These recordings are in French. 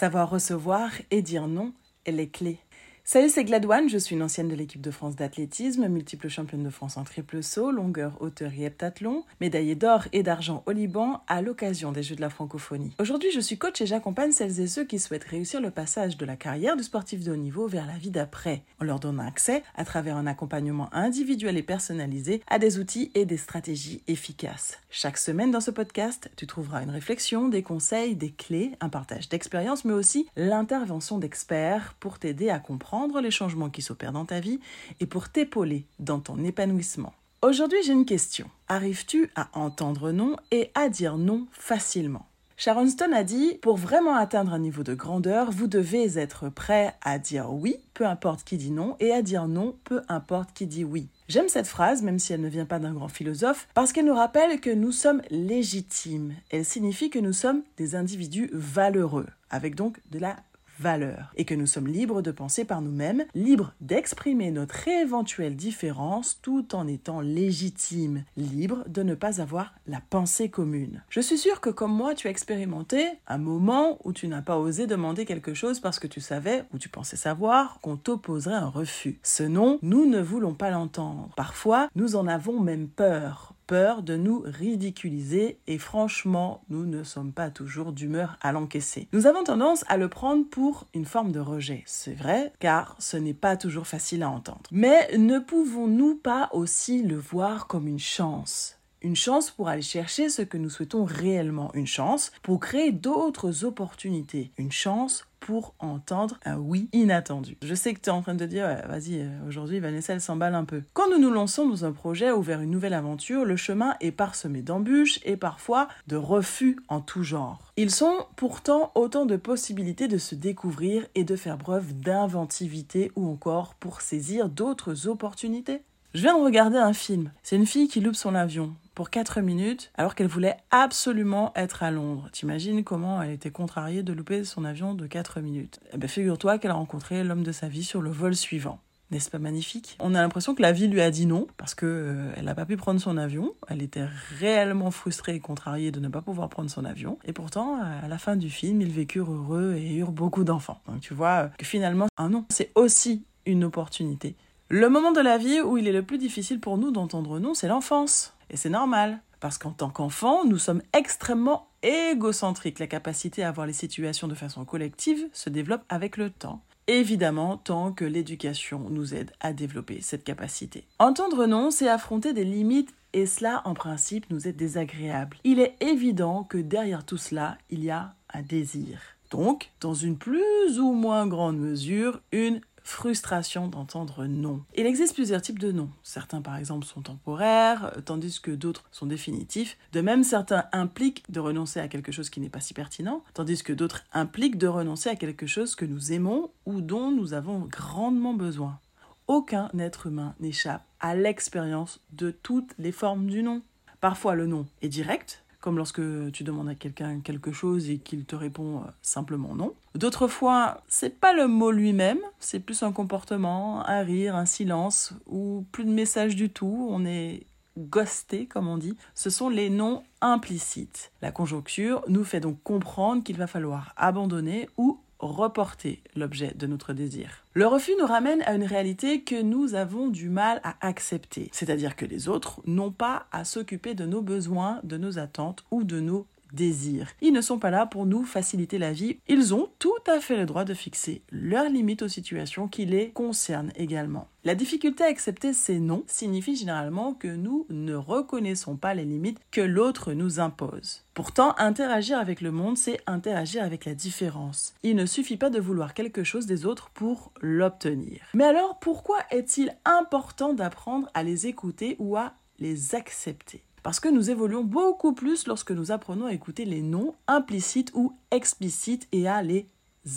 Savoir recevoir et dire non est les clés. Salut, c'est Gladouane, je suis une ancienne de l'équipe de France d'athlétisme, multiple championne de France en triple saut, longueur, hauteur et heptathlon, médaillée d'or et d'argent au Liban à l'occasion des Jeux de la francophonie. Aujourd'hui, je suis coach et j'accompagne celles et ceux qui souhaitent réussir le passage de la carrière du sportif de haut niveau vers la vie d'après, en leur donnant accès, à travers un accompagnement individuel et personnalisé, à des outils et des stratégies efficaces. Chaque semaine dans ce podcast, tu trouveras une réflexion, des conseils, des clés, un partage d'expériences, mais aussi l'intervention d'experts pour t'aider à comprendre les changements qui s'opèrent dans ta vie et pour t'épauler dans ton épanouissement. Aujourd'hui, j'ai une question. Arrives-tu à entendre non et à dire non facilement? Sharon Stone a dit Pour vraiment atteindre un niveau de grandeur, vous devez être prêt à dire oui, peu importe qui dit non, et à dire non, peu importe qui dit oui. J'aime cette phrase, même si elle ne vient pas d'un grand philosophe, parce qu'elle nous rappelle que nous sommes légitimes. Elle signifie que nous sommes des individus valeureux, avec donc de la et que nous sommes libres de penser par nous-mêmes, libres d'exprimer notre éventuelle différence tout en étant légitimes, libres de ne pas avoir la pensée commune. Je suis sûre que comme moi, tu as expérimenté un moment où tu n'as pas osé demander quelque chose parce que tu savais ou tu pensais savoir qu'on t'opposerait un refus. Ce non, nous ne voulons pas l'entendre. Parfois, nous en avons même peur peur de nous ridiculiser et franchement, nous ne sommes pas toujours d'humeur à l'encaisser. Nous avons tendance à le prendre pour une forme de rejet, c'est vrai, car ce n'est pas toujours facile à entendre. Mais ne pouvons-nous pas aussi le voir comme une chance? Une chance pour aller chercher ce que nous souhaitons réellement, une chance pour créer d'autres opportunités, une chance pour entendre un oui inattendu. Je sais que tu es en train de dire, vas-y, euh, aujourd'hui Vanessa elle s'emballe un peu. Quand nous nous lançons dans un projet ou vers une nouvelle aventure, le chemin est parsemé d'embûches et parfois de refus en tout genre. Ils sont pourtant autant de possibilités de se découvrir et de faire preuve d'inventivité ou encore pour saisir d'autres opportunités. Je viens de regarder un film. C'est une fille qui loupe son avion pour 4 minutes alors qu'elle voulait absolument être à Londres. T'imagines comment elle était contrariée de louper son avion de 4 minutes Eh bien, figure-toi qu'elle a rencontré l'homme de sa vie sur le vol suivant. N'est-ce pas magnifique? On a l'impression que la vie lui a dit non parce que euh, elle n'a pas pu prendre son avion. Elle était réellement frustrée et contrariée de ne pas pouvoir prendre son avion. Et pourtant, à la fin du film, ils vécurent heureux et eurent beaucoup d'enfants. Donc tu vois que finalement, un non, c'est aussi une opportunité le moment de la vie où il est le plus difficile pour nous d'entendre non, c'est l'enfance. Et c'est normal. Parce qu'en tant qu'enfant, nous sommes extrêmement égocentriques. La capacité à voir les situations de façon collective se développe avec le temps. Évidemment, tant que l'éducation nous aide à développer cette capacité. Entendre non, c'est affronter des limites et cela, en principe, nous est désagréable. Il est évident que derrière tout cela, il y a un désir. Donc, dans une plus ou moins grande mesure, une frustration d'entendre non. Il existe plusieurs types de non. Certains, par exemple, sont temporaires, euh, tandis que d'autres sont définitifs. De même, certains impliquent de renoncer à quelque chose qui n'est pas si pertinent, tandis que d'autres impliquent de renoncer à quelque chose que nous aimons ou dont nous avons grandement besoin. Aucun être humain n'échappe à l'expérience de toutes les formes du non. Parfois le non est direct, comme lorsque tu demandes à quelqu'un quelque chose et qu'il te répond euh, simplement non. D'autres fois, c'est pas le mot lui-même, c'est plus un comportement, un rire, un silence ou plus de message du tout, on est ghosté comme on dit, ce sont les noms implicites. La conjoncture nous fait donc comprendre qu'il va falloir abandonner ou reporter l'objet de notre désir. Le refus nous ramène à une réalité que nous avons du mal à accepter, c'est-à-dire que les autres n'ont pas à s'occuper de nos besoins, de nos attentes ou de nos Ils ne sont pas là pour nous faciliter la vie. Ils ont tout à fait le droit de fixer leurs limites aux situations qui les concernent également. La difficulté à accepter ces noms signifie généralement que nous ne reconnaissons pas les limites que l'autre nous impose. Pourtant, interagir avec le monde, c'est interagir avec la différence. Il ne suffit pas de vouloir quelque chose des autres pour l'obtenir. Mais alors, pourquoi est-il important d'apprendre à les écouter ou à les accepter? Parce que nous évoluons beaucoup plus lorsque nous apprenons à écouter les noms implicites ou explicites et à les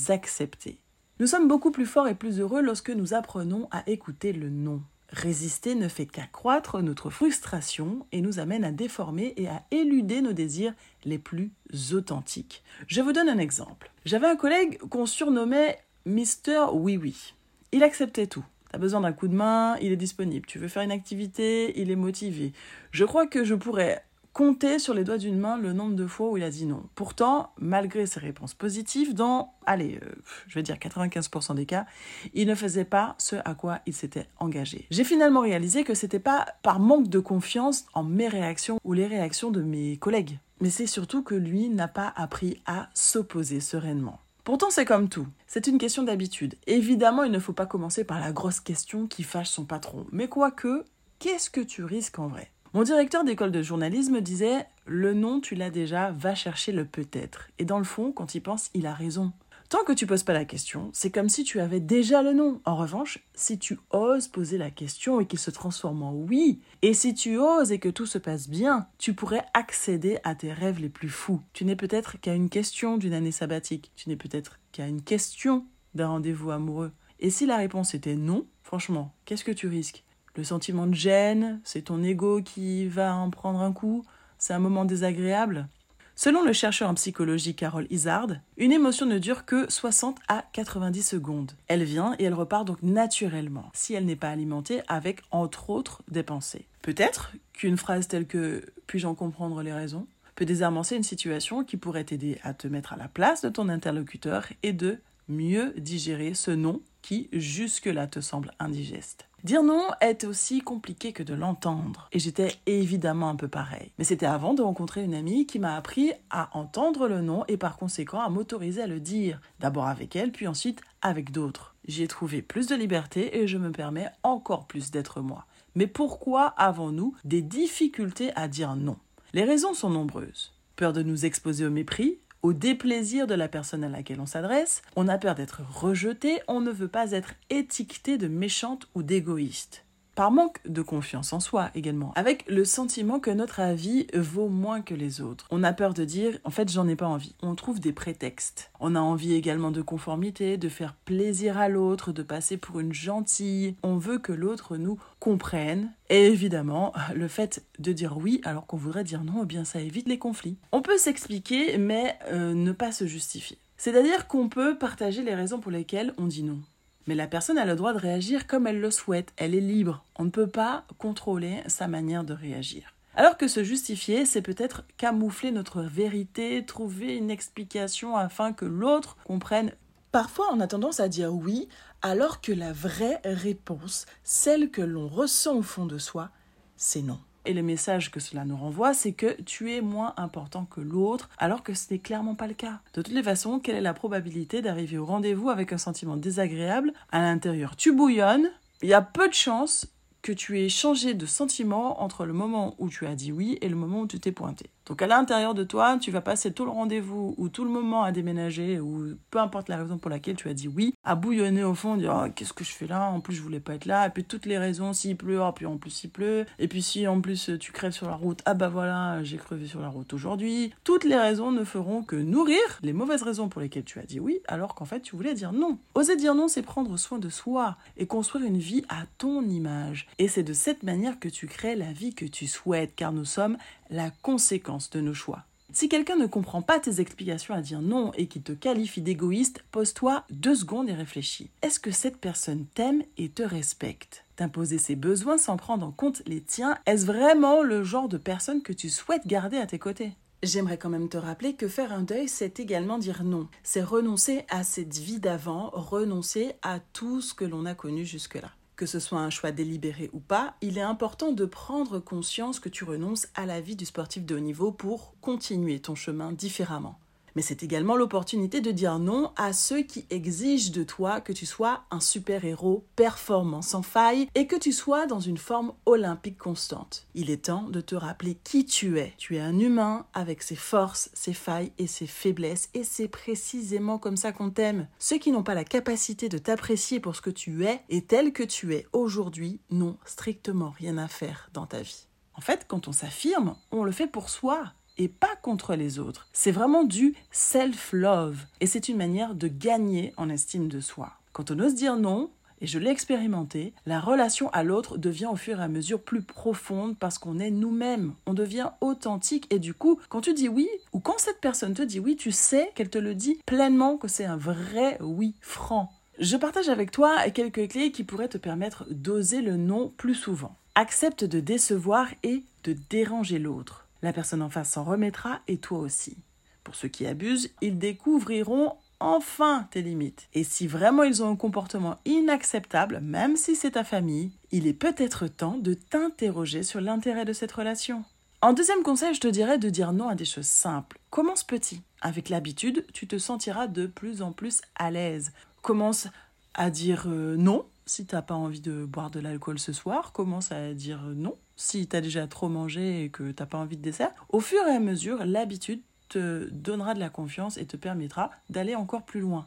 accepter. Nous sommes beaucoup plus forts et plus heureux lorsque nous apprenons à écouter le non. Résister ne fait qu'accroître notre frustration et nous amène à déformer et à éluder nos désirs les plus authentiques. Je vous donne un exemple. J'avais un collègue qu'on surnommait Mister Oui Oui. Il acceptait tout. T'as besoin d'un coup de main, il est disponible. Tu veux faire une activité, il est motivé. Je crois que je pourrais compter sur les doigts d'une main le nombre de fois où il a dit non. Pourtant, malgré ses réponses positives, dans, allez, euh, je vais dire 95% des cas, il ne faisait pas ce à quoi il s'était engagé. J'ai finalement réalisé que c'était pas par manque de confiance en mes réactions ou les réactions de mes collègues, mais c'est surtout que lui n'a pas appris à s'opposer sereinement. Pourtant, c'est comme tout. C'est une question d'habitude. Évidemment, il ne faut pas commencer par la grosse question qui fâche son patron. Mais quoique, qu'est-ce que tu risques en vrai? Mon directeur d'école de journalisme disait Le nom, tu l'as déjà, va chercher le peut-être. Et dans le fond, quand il pense, il a raison. Tant que tu poses pas la question, c'est comme si tu avais déjà le nom. En revanche, si tu oses poser la question et qu'il se transforme en oui, et si tu oses et que tout se passe bien, tu pourrais accéder à tes rêves les plus fous. Tu n'es peut-être qu'à une question d'une année sabbatique, tu n'es peut-être qu'à une question d'un rendez-vous amoureux. Et si la réponse était non, franchement, qu'est-ce que tu risques? Le sentiment de gêne, c'est ton ego qui va en prendre un coup, c'est un moment désagréable? Selon le chercheur en psychologie Carol Izard, une émotion ne dure que 60 à 90 secondes. Elle vient et elle repart donc naturellement, si elle n'est pas alimentée avec, entre autres, des pensées. Peut-être qu'une phrase telle que Puis-je en comprendre les raisons peut désarmancer une situation qui pourrait t'aider à te mettre à la place de ton interlocuteur et de mieux digérer ce non qui jusque-là te semble indigeste. Dire non est aussi compliqué que de l'entendre. Et j'étais évidemment un peu pareil. Mais c'était avant de rencontrer une amie qui m'a appris à entendre le non et par conséquent à m'autoriser à le dire. D'abord avec elle, puis ensuite avec d'autres. J'y ai trouvé plus de liberté et je me permets encore plus d'être moi. Mais pourquoi avons-nous des difficultés à dire non? Les raisons sont nombreuses. Peur de nous exposer au mépris, au déplaisir de la personne à laquelle on s'adresse, on a peur d'être rejeté, on ne veut pas être étiqueté de méchante ou d'égoïste par manque de confiance en soi également, avec le sentiment que notre avis vaut moins que les autres. On a peur de dire en fait j'en ai pas envie. On trouve des prétextes. On a envie également de conformité, de faire plaisir à l'autre, de passer pour une gentille. On veut que l'autre nous comprenne. Et évidemment, le fait de dire oui alors qu'on voudrait dire non, eh bien ça évite les conflits. On peut s'expliquer mais euh, ne pas se justifier. C'est-à-dire qu'on peut partager les raisons pour lesquelles on dit non. Mais la personne a le droit de réagir comme elle le souhaite, elle est libre. On ne peut pas contrôler sa manière de réagir. Alors que se justifier, c'est peut-être camoufler notre vérité, trouver une explication afin que l'autre comprenne. Parfois, on a tendance à dire oui, alors que la vraie réponse, celle que l'on ressent au fond de soi, c'est non. Et le message que cela nous renvoie, c'est que tu es moins important que l'autre, alors que ce n'est clairement pas le cas. De toutes les façons, quelle est la probabilité d'arriver au rendez-vous avec un sentiment désagréable? À l'intérieur Tu bouillonnes, il y a peu de chances que tu aies changé de sentiment entre le moment où tu as dit oui et le moment où tu t'es pointé. Donc à l'intérieur de toi, tu vas passer tout le rendez-vous ou tout le moment à déménager ou peu importe la raison pour laquelle tu as dit oui, à bouillonner au fond, dire oh, qu'est-ce que je fais là? En plus je voulais pas être là. Et puis toutes les raisons, s'il pleut, oh, puis en plus il pleut. Et puis si en plus tu crèves sur la route, ah bah voilà, j'ai crevé sur la route aujourd'hui. Toutes les raisons ne feront que nourrir les mauvaises raisons pour lesquelles tu as dit oui, alors qu'en fait tu voulais dire non. Oser dire non, c'est prendre soin de soi et construire une vie à ton image. Et c'est de cette manière que tu crées la vie que tu souhaites, car nous sommes la conséquence de nos choix. Si quelqu'un ne comprend pas tes explications à dire non et qui te qualifie d'égoïste, pose-toi deux secondes et réfléchis. Est-ce que cette personne t'aime et te respecte? T'imposer ses besoins sans prendre en compte les tiens, est-ce vraiment le genre de personne que tu souhaites garder à tes côtés? J'aimerais quand même te rappeler que faire un deuil, c'est également dire non. C'est renoncer à cette vie d'avant, renoncer à tout ce que l'on a connu jusque-là que ce soit un choix délibéré ou pas, il est important de prendre conscience que tu renonces à la vie du sportif de haut niveau pour continuer ton chemin différemment mais c'est également l'opportunité de dire non à ceux qui exigent de toi que tu sois un super-héros performant sans faille et que tu sois dans une forme olympique constante. Il est temps de te rappeler qui tu es. Tu es un humain avec ses forces, ses failles et ses faiblesses et c'est précisément comme ça qu'on t'aime. Ceux qui n'ont pas la capacité de t'apprécier pour ce que tu es et tel que tu es aujourd'hui n'ont strictement rien à faire dans ta vie. En fait, quand on s'affirme, on le fait pour soi et pas contre les autres. C'est vraiment du self-love et c'est une manière de gagner en estime de soi. Quand on ose dire non, et je l'ai expérimenté, la relation à l'autre devient au fur et à mesure plus profonde parce qu'on est nous-mêmes, on devient authentique et du coup, quand tu dis oui, ou quand cette personne te dit oui, tu sais qu'elle te le dit pleinement, que c'est un vrai oui franc. Je partage avec toi quelques clés qui pourraient te permettre d'oser le non plus souvent. Accepte de décevoir et de déranger l'autre. La personne en face s'en remettra et toi aussi. Pour ceux qui abusent, ils découvriront enfin tes limites. Et si vraiment ils ont un comportement inacceptable, même si c'est ta famille, il est peut-être temps de t'interroger sur l'intérêt de cette relation. En deuxième conseil, je te dirais de dire non à des choses simples. Commence petit. Avec l'habitude, tu te sentiras de plus en plus à l'aise. Commence à dire euh, non si t'as pas envie de boire de l'alcool ce soir. Commence à dire non si tu as déjà trop mangé et que t'as pas envie de dessert. Au fur et à mesure, l'habitude te donnera de la confiance et te permettra d'aller encore plus loin.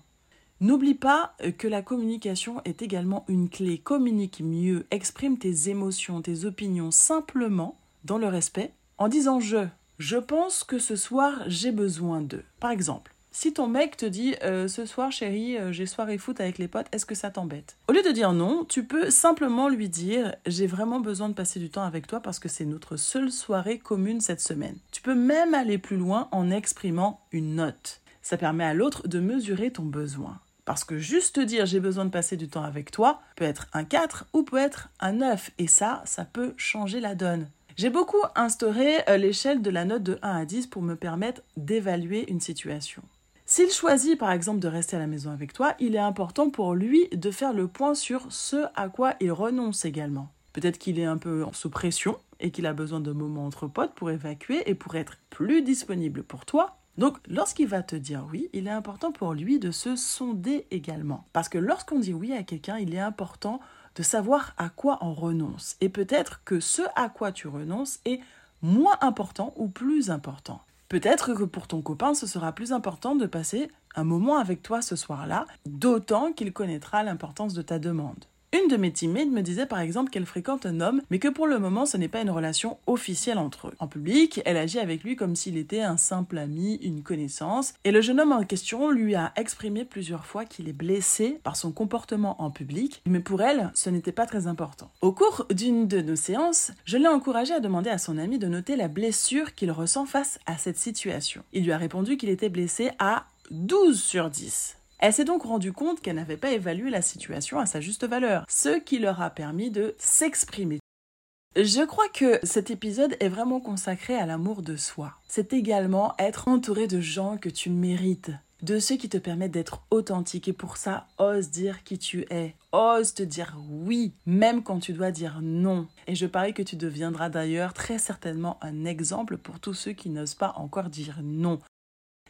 N'oublie pas que la communication est également une clé. Communique mieux, exprime tes émotions, tes opinions simplement, dans le respect, en disant je. Je pense que ce soir j'ai besoin de. Par exemple, si ton mec te dit euh, ce soir chérie, euh, j'ai soirée foot avec les potes, est-ce que ça t'embête? Au lieu de dire non, tu peux simplement lui dire j'ai vraiment besoin de passer du temps avec toi parce que c'est notre seule soirée commune cette semaine. Tu peux même aller plus loin en exprimant une note. Ça permet à l'autre de mesurer ton besoin. Parce que juste te dire j'ai besoin de passer du temps avec toi peut être un 4 ou peut être un 9. Et ça, ça peut changer la donne. J'ai beaucoup instauré euh, l'échelle de la note de 1 à 10 pour me permettre d'évaluer une situation. S'il choisit par exemple de rester à la maison avec toi, il est important pour lui de faire le point sur ce à quoi il renonce également. Peut-être qu'il est un peu sous pression et qu'il a besoin de moments entre potes pour évacuer et pour être plus disponible pour toi. Donc lorsqu'il va te dire oui, il est important pour lui de se sonder également. Parce que lorsqu'on dit oui à quelqu'un, il est important de savoir à quoi on renonce. Et peut-être que ce à quoi tu renonces est moins important ou plus important. Peut-être que pour ton copain, ce sera plus important de passer un moment avec toi ce soir-là, d'autant qu'il connaîtra l'importance de ta demande. Une de mes teammates me disait par exemple qu'elle fréquente un homme, mais que pour le moment ce n'est pas une relation officielle entre eux. En public, elle agit avec lui comme s'il était un simple ami, une connaissance, et le jeune homme en question lui a exprimé plusieurs fois qu'il est blessé par son comportement en public, mais pour elle, ce n'était pas très important. Au cours d'une de nos séances, je l'ai encouragé à demander à son ami de noter la blessure qu'il ressent face à cette situation. Il lui a répondu qu'il était blessé à 12 sur 10. Elle s'est donc rendue compte qu'elle n'avait pas évalué la situation à sa juste valeur, ce qui leur a permis de s'exprimer. Je crois que cet épisode est vraiment consacré à l'amour de soi. C'est également être entouré de gens que tu mérites, de ceux qui te permettent d'être authentique et pour ça, ose dire qui tu es. Ose te dire oui, même quand tu dois dire non. Et je parie que tu deviendras d'ailleurs très certainement un exemple pour tous ceux qui n'osent pas encore dire non.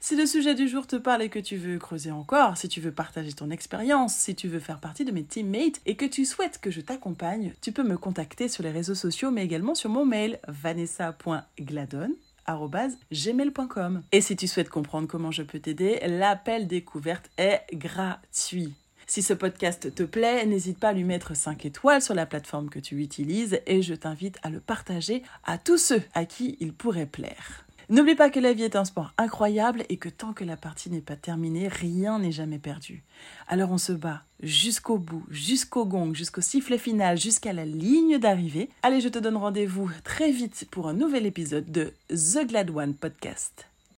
Si le sujet du jour te parle et que tu veux creuser encore, si tu veux partager ton expérience, si tu veux faire partie de mes teammates et que tu souhaites que je t'accompagne, tu peux me contacter sur les réseaux sociaux mais également sur mon mail vanessa.gladon@gmail.com. Et si tu souhaites comprendre comment je peux t'aider, l'appel découverte est gratuit. Si ce podcast te plaît, n'hésite pas à lui mettre 5 étoiles sur la plateforme que tu utilises et je t'invite à le partager à tous ceux à qui il pourrait plaire. N'oublie pas que la vie est un sport incroyable et que tant que la partie n'est pas terminée, rien n'est jamais perdu. Alors on se bat jusqu'au bout, jusqu'au gong, jusqu'au sifflet final, jusqu'à la ligne d'arrivée. Allez, je te donne rendez-vous très vite pour un nouvel épisode de The Glad One Podcast.